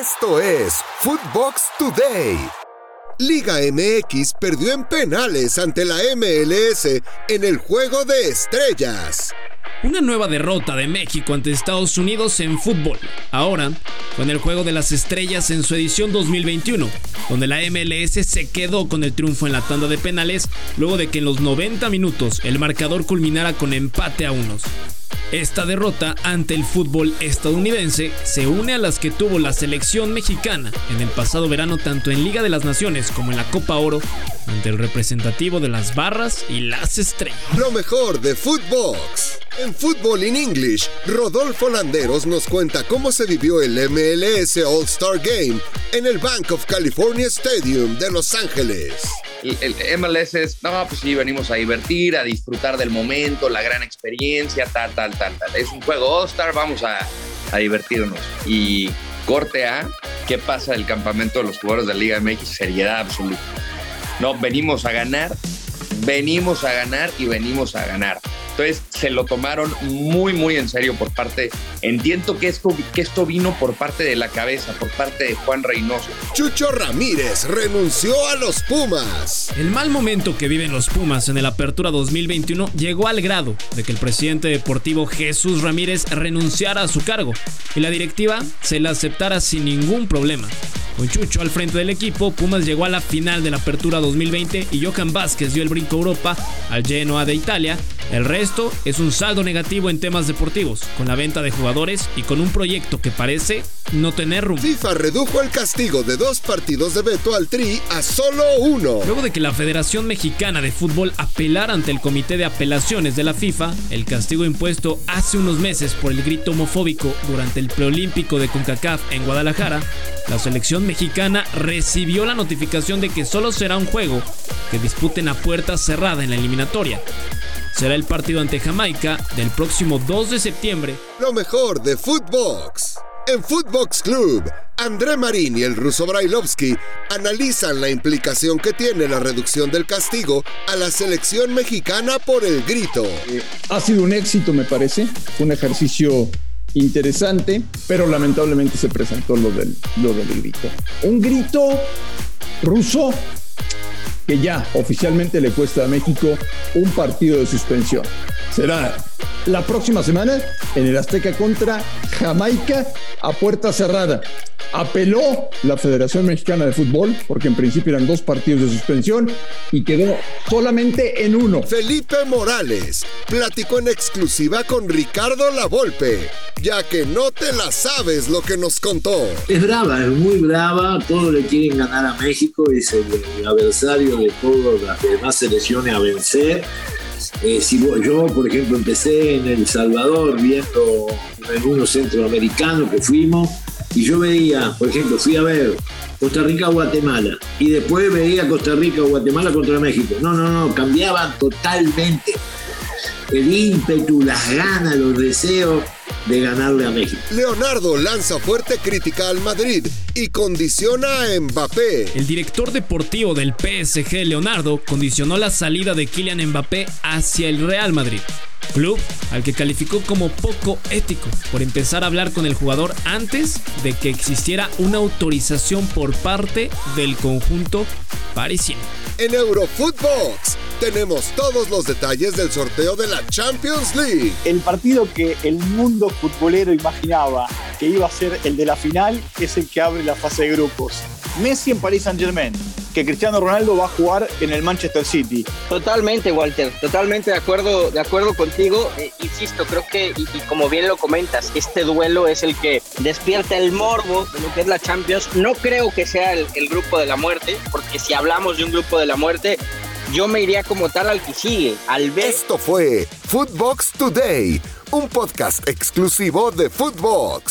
Esto es Footbox Today. Liga MX perdió en penales ante la MLS en el juego de estrellas. Una nueva derrota de México ante Estados Unidos en fútbol. Ahora, con el juego de las estrellas en su edición 2021, donde la MLS se quedó con el triunfo en la tanda de penales luego de que en los 90 minutos el marcador culminara con empate a unos. Esta derrota ante el fútbol estadounidense se une a las que tuvo la selección mexicana en el pasado verano tanto en Liga de las Naciones como en la Copa Oro ante el representativo de las barras y las estrellas. Lo mejor de Footbox. En Fútbol in English, Rodolfo Landeros nos cuenta cómo se vivió el MLS All-Star Game en el Bank of California Stadium de Los Ángeles el, MLS es, no, pues sí, venimos a divertir, a disfrutar del momento, la gran experiencia, tal, tal, tal, tal. Es un juego All-Star, vamos a, a divertirnos. Y corte A, ¿qué pasa del campamento de los jugadores de la Liga MX? Seriedad absoluta. No, venimos a ganar, venimos a ganar y venimos a ganar. Entonces se lo tomaron muy, muy en serio por parte. Entiendo que esto, que esto vino por parte de la cabeza, por parte de Juan Reynoso. Chucho Ramírez renunció a los Pumas. El mal momento que viven los Pumas en el Apertura 2021 llegó al grado de que el presidente deportivo Jesús Ramírez renunciara a su cargo y la directiva se la aceptara sin ningún problema. Con Chucho al frente del equipo, Pumas llegó a la final de la Apertura 2020 y Johan Vázquez dio el brinco a Europa al Genoa de Italia. El resto es un saldo negativo en temas deportivos, con la venta de jugadores y con un proyecto que parece no tener rumbo. FIFA redujo el castigo de dos partidos de veto al Tri a solo uno. Luego de que la Federación Mexicana de Fútbol apelara ante el Comité de Apelaciones de la FIFA, el castigo impuesto hace unos meses por el grito homofóbico durante el preolímpico de CONCACAF en Guadalajara, la selección mexicana recibió la notificación de que solo será un juego que disputen a puerta cerrada en la eliminatoria. Será el partido ante Jamaica del próximo 2 de septiembre. Lo mejor de Footbox. En Footbox Club, André Marín y el ruso Brailovsky analizan la implicación que tiene la reducción del castigo a la selección mexicana por el grito. Ha sido un éxito, me parece. Un ejercicio interesante, pero lamentablemente se presentó lo del, lo del grito. Un grito ruso que ya oficialmente le cuesta a México un partido de suspensión. Será la próxima semana en el Azteca contra Jamaica a puerta cerrada. Apeló la Federación Mexicana de Fútbol, porque en principio eran dos partidos de suspensión, y quedó solamente en uno. Felipe Morales platicó en exclusiva con Ricardo Lavolpe, ya que no te la sabes lo que nos contó. Es brava, es muy brava, todos le quieren ganar a México, es el adversario de todas las demás selecciones a vencer eh, si yo, por ejemplo, empecé en El Salvador viendo algunos centroamericanos que fuimos y yo veía, por ejemplo, fui a ver Costa Rica-Guatemala y después veía Costa Rica-Guatemala contra México. No, no, no, cambiaban totalmente el ímpetu, las ganas, los deseos de ganarle a México. Leonardo lanza fuerte crítica al Madrid y condiciona a Mbappé. El director deportivo del PSG, Leonardo, condicionó la salida de Kylian Mbappé hacia el Real Madrid. Club al que calificó como poco ético por empezar a hablar con el jugador antes de que existiera una autorización por parte del conjunto parisino. En Eurofootbox tenemos todos los detalles del sorteo de la Champions League. El partido que el mundo futbolero imaginaba que iba a ser el de la final es el que abre la fase de grupos. Messi en Paris Saint Germain, que Cristiano Ronaldo va a jugar en el Manchester City. Totalmente, Walter, totalmente de acuerdo, de acuerdo contigo. Eh, insisto, creo que, y, y, como bien lo comentas, este duelo es el que despierta el morbo de lo que es la Champions. No creo que sea el, el grupo de la muerte, porque si hablamos de un grupo de la muerte, yo me iría como tal al que sigue, al. Esto fue Footbox Today, un podcast exclusivo de Footbox.